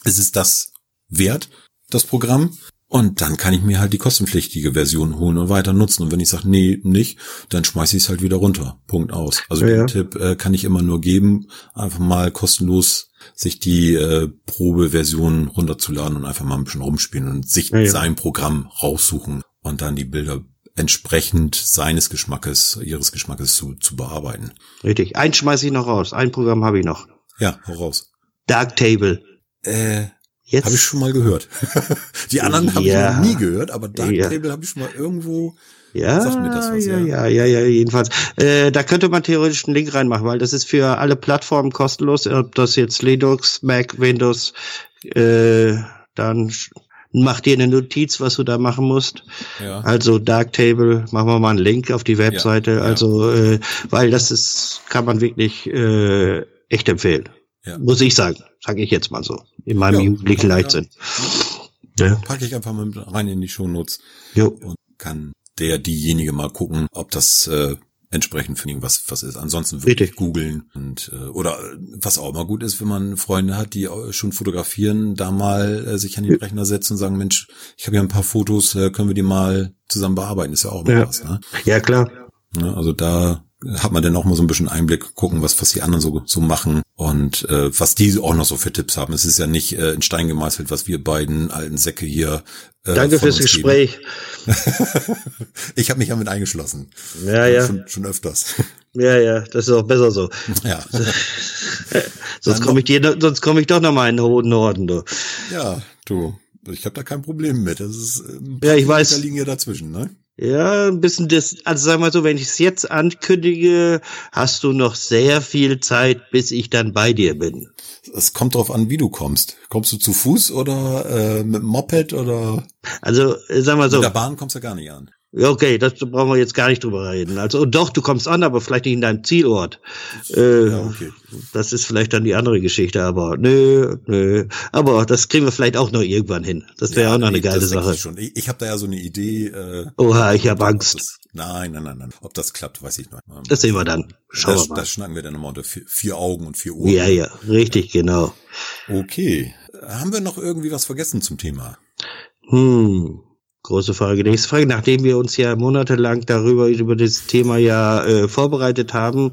Speaker 1: Ist es das wert, das Programm? Und dann kann ich mir halt die kostenpflichtige Version holen und weiter nutzen. Und wenn ich sage, nee, nicht, dann schmeiße ich es halt wieder runter. Punkt aus. Also ja, den ja. Tipp äh, kann ich immer nur geben, einfach mal kostenlos sich die äh, Probeversion runterzuladen und einfach mal ein bisschen rumspielen und sich ja, sein Programm raussuchen und dann die Bilder entsprechend seines Geschmackes, ihres Geschmackes zu, zu bearbeiten.
Speaker 2: Richtig. Eins schmeiße ich noch raus. Ein Programm habe ich noch.
Speaker 1: Ja, hau raus.
Speaker 2: Darktable.
Speaker 1: Äh, Jetzt? Habe ich schon mal gehört. (laughs) Die anderen ja. habe ich noch nie gehört, aber Darktable ja. habe ich schon mal irgendwo.
Speaker 2: Ja, sagt mir das was, ja, ja, ja, ja, jedenfalls. Äh, da könnte man theoretisch einen Link reinmachen, weil das ist für alle Plattformen kostenlos, ob das jetzt Linux, Mac, Windows, äh, dann mach dir eine Notiz, was du da machen musst. Ja. Also Darktable, machen wir mal einen Link auf die Webseite. Ja. Also, äh, weil das ist, kann man wirklich äh, echt empfehlen. Ja. Muss ich sagen, sage ich jetzt mal so, in meinem ja, jugendlichen Leichtsinn.
Speaker 1: Ja. ja. Packe ich einfach mal mit rein in die Shownotes jo. und kann der diejenige mal gucken, ob das äh, entsprechend für ihn was was ist. Ansonsten wirklich googeln und äh, oder was auch immer gut ist, wenn man Freunde hat, die schon fotografieren, da mal äh, sich an den Rechner setzen und sagen, Mensch, ich habe ja ein paar Fotos, äh, können wir die mal zusammen bearbeiten? Ist ja auch mal
Speaker 2: ja.
Speaker 1: was. Ne?
Speaker 2: Ja klar.
Speaker 1: Ja, also da hat man dann auch mal so ein bisschen Einblick, gucken, was, was die anderen so, so machen und äh, was die auch noch so für Tipps haben. Es ist ja nicht äh, in Stein gemeißelt, was wir beiden alten Säcke hier.
Speaker 2: Äh, Danke fürs Gespräch. (laughs)
Speaker 1: ich habe mich damit eingeschlossen.
Speaker 2: Ja, ja.
Speaker 1: Schon, schon öfters. (laughs)
Speaker 2: Ja, ja, das ist auch besser so.
Speaker 1: Ja. (laughs)
Speaker 2: sonst komme ich dir, sonst komme ich doch noch mal in den hohen Norden, du.
Speaker 1: Ja, du. Ich habe da kein Problem mit. Das ist,
Speaker 2: ähm, ja, ich weiß.
Speaker 1: Da liegen ja dazwischen, ne?
Speaker 2: Ja, ein bisschen das, also sag mal so, wenn ich es jetzt ankündige, hast du noch sehr viel Zeit, bis ich dann bei dir bin.
Speaker 1: Es kommt drauf an, wie du kommst. Kommst du zu Fuß oder äh, mit dem Moped oder?
Speaker 2: Also, sag mal so.
Speaker 1: Mit der Bahn kommst du gar nicht an.
Speaker 2: Ja, okay, das brauchen wir jetzt gar nicht drüber reden. Also doch, du kommst an, aber vielleicht nicht in deinem Zielort. Äh, ja, okay. Das ist vielleicht dann die andere Geschichte, aber nö, nö. Aber das kriegen wir vielleicht auch noch irgendwann hin. Das wäre ja, auch noch nee, eine geile Sache.
Speaker 1: Ich, schon. ich, ich habe da ja so eine Idee.
Speaker 2: Äh, Oha, ich habe Angst.
Speaker 1: Das, nein, nein, nein, nein. Ob das klappt, weiß ich noch.
Speaker 2: Das sehen wir dann. Schauen
Speaker 1: das,
Speaker 2: wir mal.
Speaker 1: Das schnacken wir dann nochmal unter vier, vier Augen und vier Ohren.
Speaker 2: Ja, ja, richtig, genau.
Speaker 1: Okay. Haben wir noch irgendwie was vergessen zum Thema?
Speaker 2: Hm. Große Frage. Nächste Frage. Nachdem wir uns ja monatelang darüber, über das Thema ja äh, vorbereitet haben,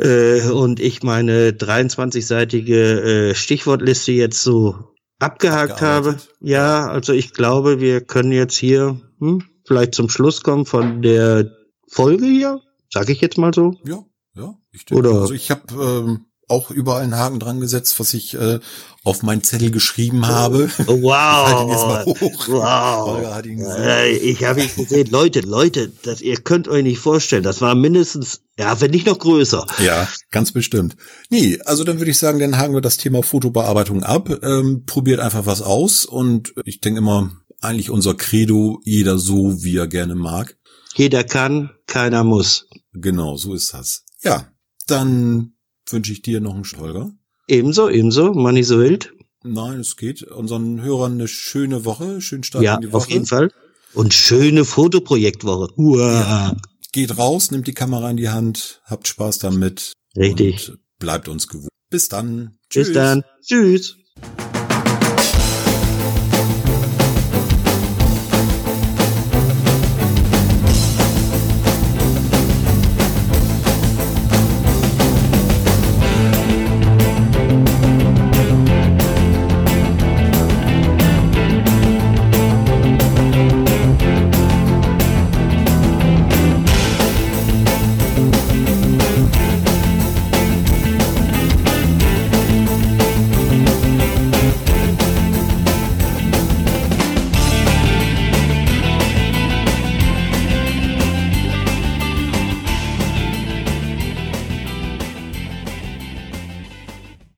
Speaker 2: äh, und ich meine 23-seitige äh, Stichwortliste jetzt so abgehakt habe. Ja, also ich glaube, wir können jetzt hier hm, vielleicht zum Schluss kommen von der Folge hier. Sag ich jetzt mal so.
Speaker 1: Ja, ja. Ich denke, Oder also ich habe ähm, auch überall einen Haken dran gesetzt, was ich äh, auf meinen Zettel geschrieben habe.
Speaker 2: Oh, (laughs) wow. wow. Äh, ich habe ihn gesehen. Leute, Leute, das, ihr könnt euch nicht vorstellen. Das war mindestens, ja, wenn nicht noch größer.
Speaker 1: Ja, ganz bestimmt. Nee, also dann würde ich sagen, dann haken wir das Thema Fotobearbeitung ab. Ähm, probiert einfach was aus und ich denke immer, eigentlich unser Credo, jeder so, wie er gerne mag.
Speaker 2: Jeder kann, keiner muss.
Speaker 1: Genau, so ist das. Ja, dann wünsche ich dir noch einen Stolger.
Speaker 2: Ebenso, ebenso, man nicht so wild.
Speaker 1: Nein, es geht. Unseren Hörern eine schöne Woche, schön Start
Speaker 2: ja,
Speaker 1: in die
Speaker 2: Woche. auf jeden Fall. Und schöne Fotoprojektwoche. Ja.
Speaker 1: Geht raus, nimmt die Kamera in die Hand, habt Spaß damit.
Speaker 2: Richtig.
Speaker 1: Und bleibt uns gewohnt. Bis dann.
Speaker 2: Tschüss. Bis dann. Tschüss.